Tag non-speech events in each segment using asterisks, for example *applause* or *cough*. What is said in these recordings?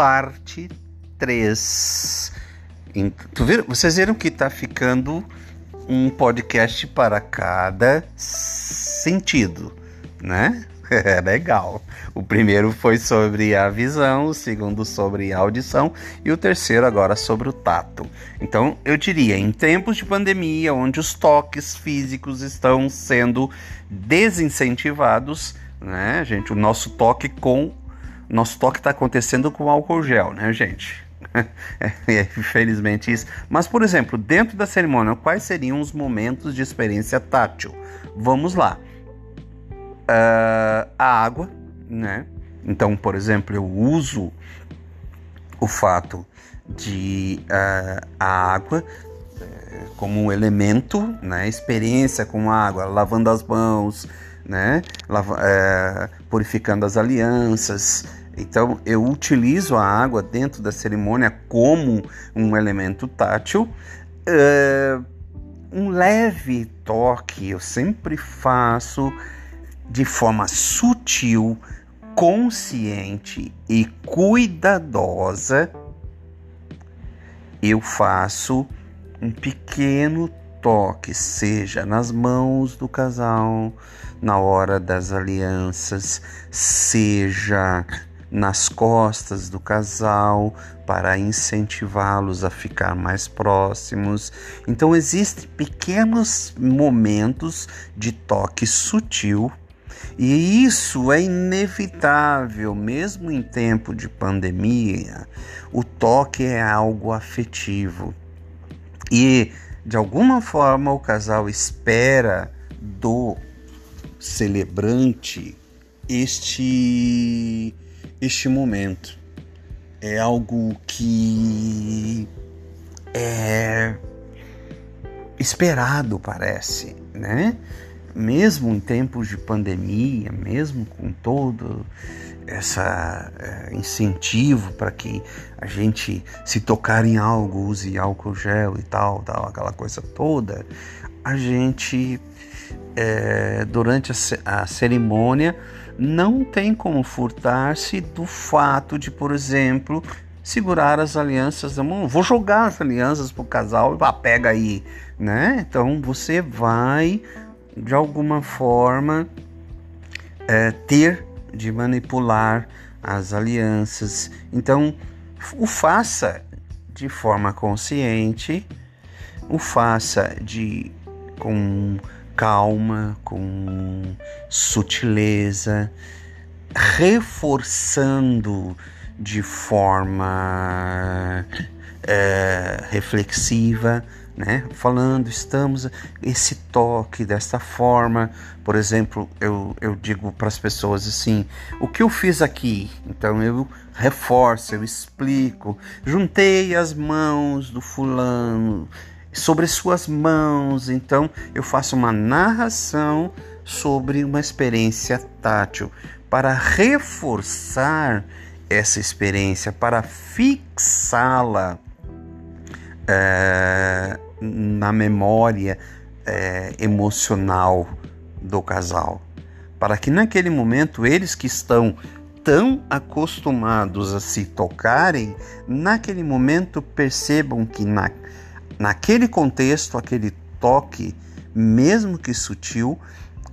Parte 3. Viram? Vocês viram que está ficando um podcast para cada sentido, né? *laughs* É legal. O primeiro foi sobre a visão, o segundo sobre a audição e o terceiro agora sobre o tato. Então, eu diria, em tempos de pandemia, onde os toques físicos estão sendo desincentivados, né, gente, o nosso toque com nosso toque está acontecendo com álcool gel, né, gente? *laughs* É, infelizmente isso. Mas, por exemplo, dentro da cerimônia, quais seriam os momentos de experiência tátil? Vamos lá. Uh, a água, né? Então, por exemplo, eu uso o fato de uh, a água uh, como um elemento, né? Experiência com água, lavando as mãos, né? Lava, eh, purificando as alianças, então eu utilizo a água dentro da cerimônia como um elemento tátil. Uh, um leve toque eu sempre faço de forma sutil, consciente e cuidadosa. Eu faço um pequeno toque, seja nas mãos do casal, na hora das alianças, seja nas costas do casal para incentivá-los a ficar mais próximos. Então existem pequenos momentos de toque sutil e isso é inevitável, mesmo em tempo de pandemia. O toque é algo afetivo e de alguma forma o casal espera do celebrante este este momento. É algo que é esperado, parece, né? Mesmo em tempos de pandemia, mesmo com todo essa é, incentivo para que a gente se tocar em algo use álcool gel e tal, tal aquela coisa toda, a gente é, durante a, a cerimônia não tem como furtar-se do fato de, por exemplo, segurar as alianças da mão. Vou jogar as alianças pro casal e ah, pega aí, né? Então você vai de alguma forma é, ter de manipular as alianças. Então o faça de forma consciente, o faça de com calma, com sutileza, reforçando de forma é, reflexiva, né? Falando, estamos esse toque desta forma. Por exemplo, eu, eu digo para as pessoas assim: o que eu fiz aqui? Então eu reforço, eu explico. Juntei as mãos do fulano, sobre suas mãos. Então eu faço uma narração sobre uma experiência tátil para reforçar essa experiência, para fixá-la é, na memória é, emocional do casal, para que naquele momento eles que estão tão acostumados a se tocarem, naquele momento percebam que na naquele contexto, aquele toque, mesmo que sutil,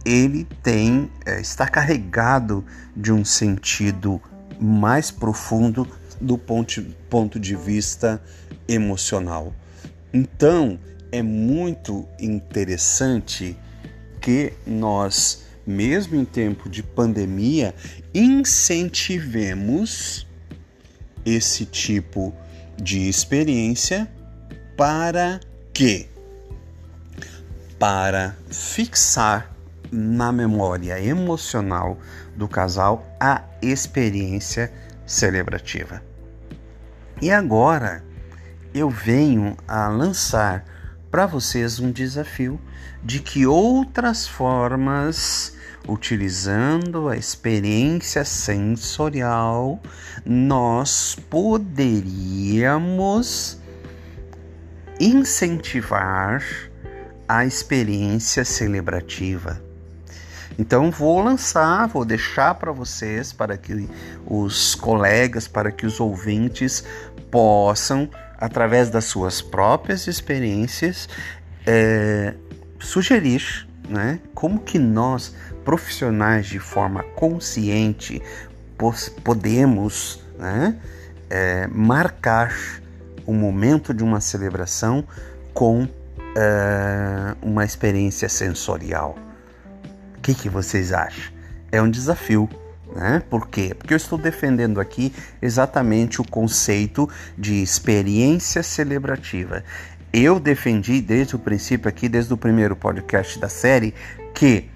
ele tem é, está carregado de um sentido mais profundo do ponto, ponto de vista emocional. Então, é muito interessante que nós, mesmo em tempo de pandemia, incentivemos esse tipo de experiência para quê? Para fixar na memória emocional do casal a experiência celebrativa. E agora eu venho a lançar para vocês um desafio de que outras formas, utilizando a experiência sensorial, nós poderíamos incentivar a experiência celebrativa. Então vou lançar, vou deixar para vocês, para que os colegas, para que os ouvintes possam, através das suas próprias experiências, é, sugerir né, como que nós, profissionais de forma consciente, podemos né, é, marcar o momento de uma celebração com é, uma experiência sensorial. O que, que vocês acham? É um desafio. Né? Por quê? Porque eu estou defendendo aqui exatamente o conceito de experiência celebrativa. Eu defendi desde o princípio aqui, desde o primeiro podcast da série, que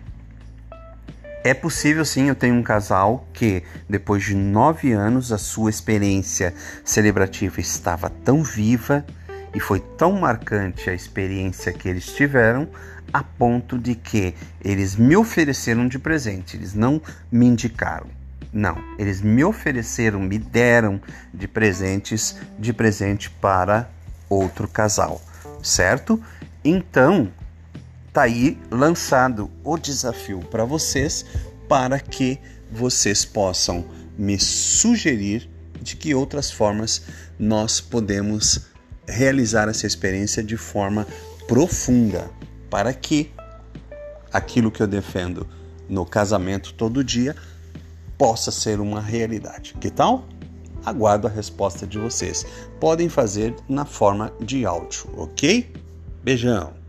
é possível sim, eu tenho um casal que, depois de nove anos, a sua experiência celebrativa estava tão viva e foi tão marcante a experiência que eles tiveram, a ponto de que eles me ofereceram de presente, eles não me indicaram. Não, eles me ofereceram, me deram de presentes, de presente para outro casal, certo? Então, tá aí lançado o desafio para vocês para que vocês possam me sugerir de que outras formas nós podemos realizar essa experiência de forma profunda, para que aquilo que eu defendo no casamento todo dia possa ser uma realidade. Que tal? Aguardo a resposta de vocês. Podem fazer na forma de áudio, ok? Beijão!